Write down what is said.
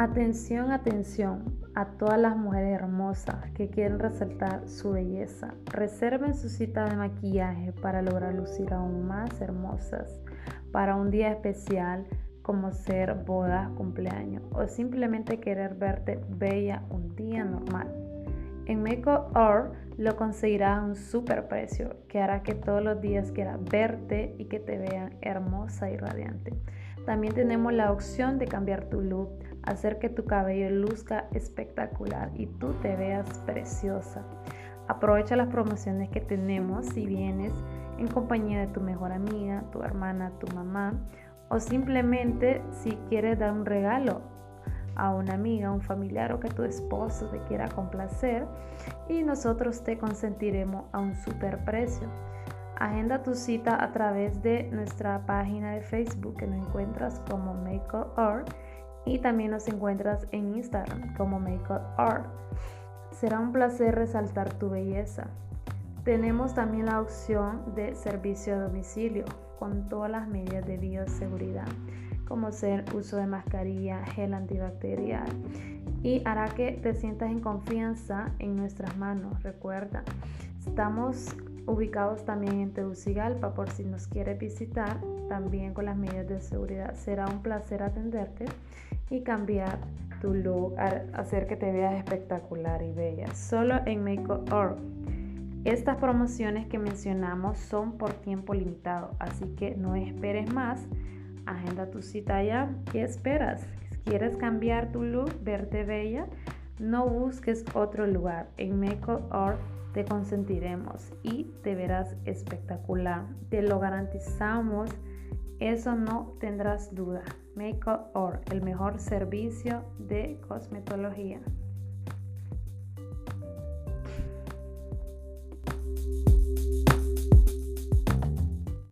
Atención, atención a todas las mujeres hermosas que quieren resaltar su belleza. Reserven su cita de maquillaje para lograr lucir aún más hermosas para un día especial como ser boda, cumpleaños o simplemente querer verte bella un día normal. En Make lo conseguirás a un super precio que hará que todos los días quieras verte y que te vean hermosa y radiante. También tenemos la opción de cambiar tu look hacer que tu cabello luzca espectacular y tú te veas preciosa. Aprovecha las promociones que tenemos si vienes en compañía de tu mejor amiga, tu hermana, tu mamá o simplemente si quieres dar un regalo a una amiga, un familiar o que tu esposo te quiera complacer y nosotros te consentiremos a un super precio. Agenda tu cita a través de nuestra página de Facebook que nos encuentras como Makeup Art y también nos encuentras en Instagram como Makeup Art. Será un placer resaltar tu belleza. Tenemos también la opción de servicio a domicilio con todas las medidas de bioseguridad, como ser uso de mascarilla, gel antibacterial y hará que te sientas en confianza en nuestras manos. Recuerda, estamos ubicados también en Tegucigalpa por si nos quieres visitar, también con las medidas de seguridad. Será un placer atenderte y cambiar tu look, hacer que te veas espectacular y bella. Solo en Makeup. Estas promociones que mencionamos son por tiempo limitado, así que no esperes más. Agenda tu cita ya. ¿Qué esperas? ¿Quieres cambiar tu look, verte bella? No busques otro lugar. En Makeup te consentiremos y te verás espectacular. Te lo garantizamos eso no tendrás duda. Makeup Or, el mejor servicio de cosmetología.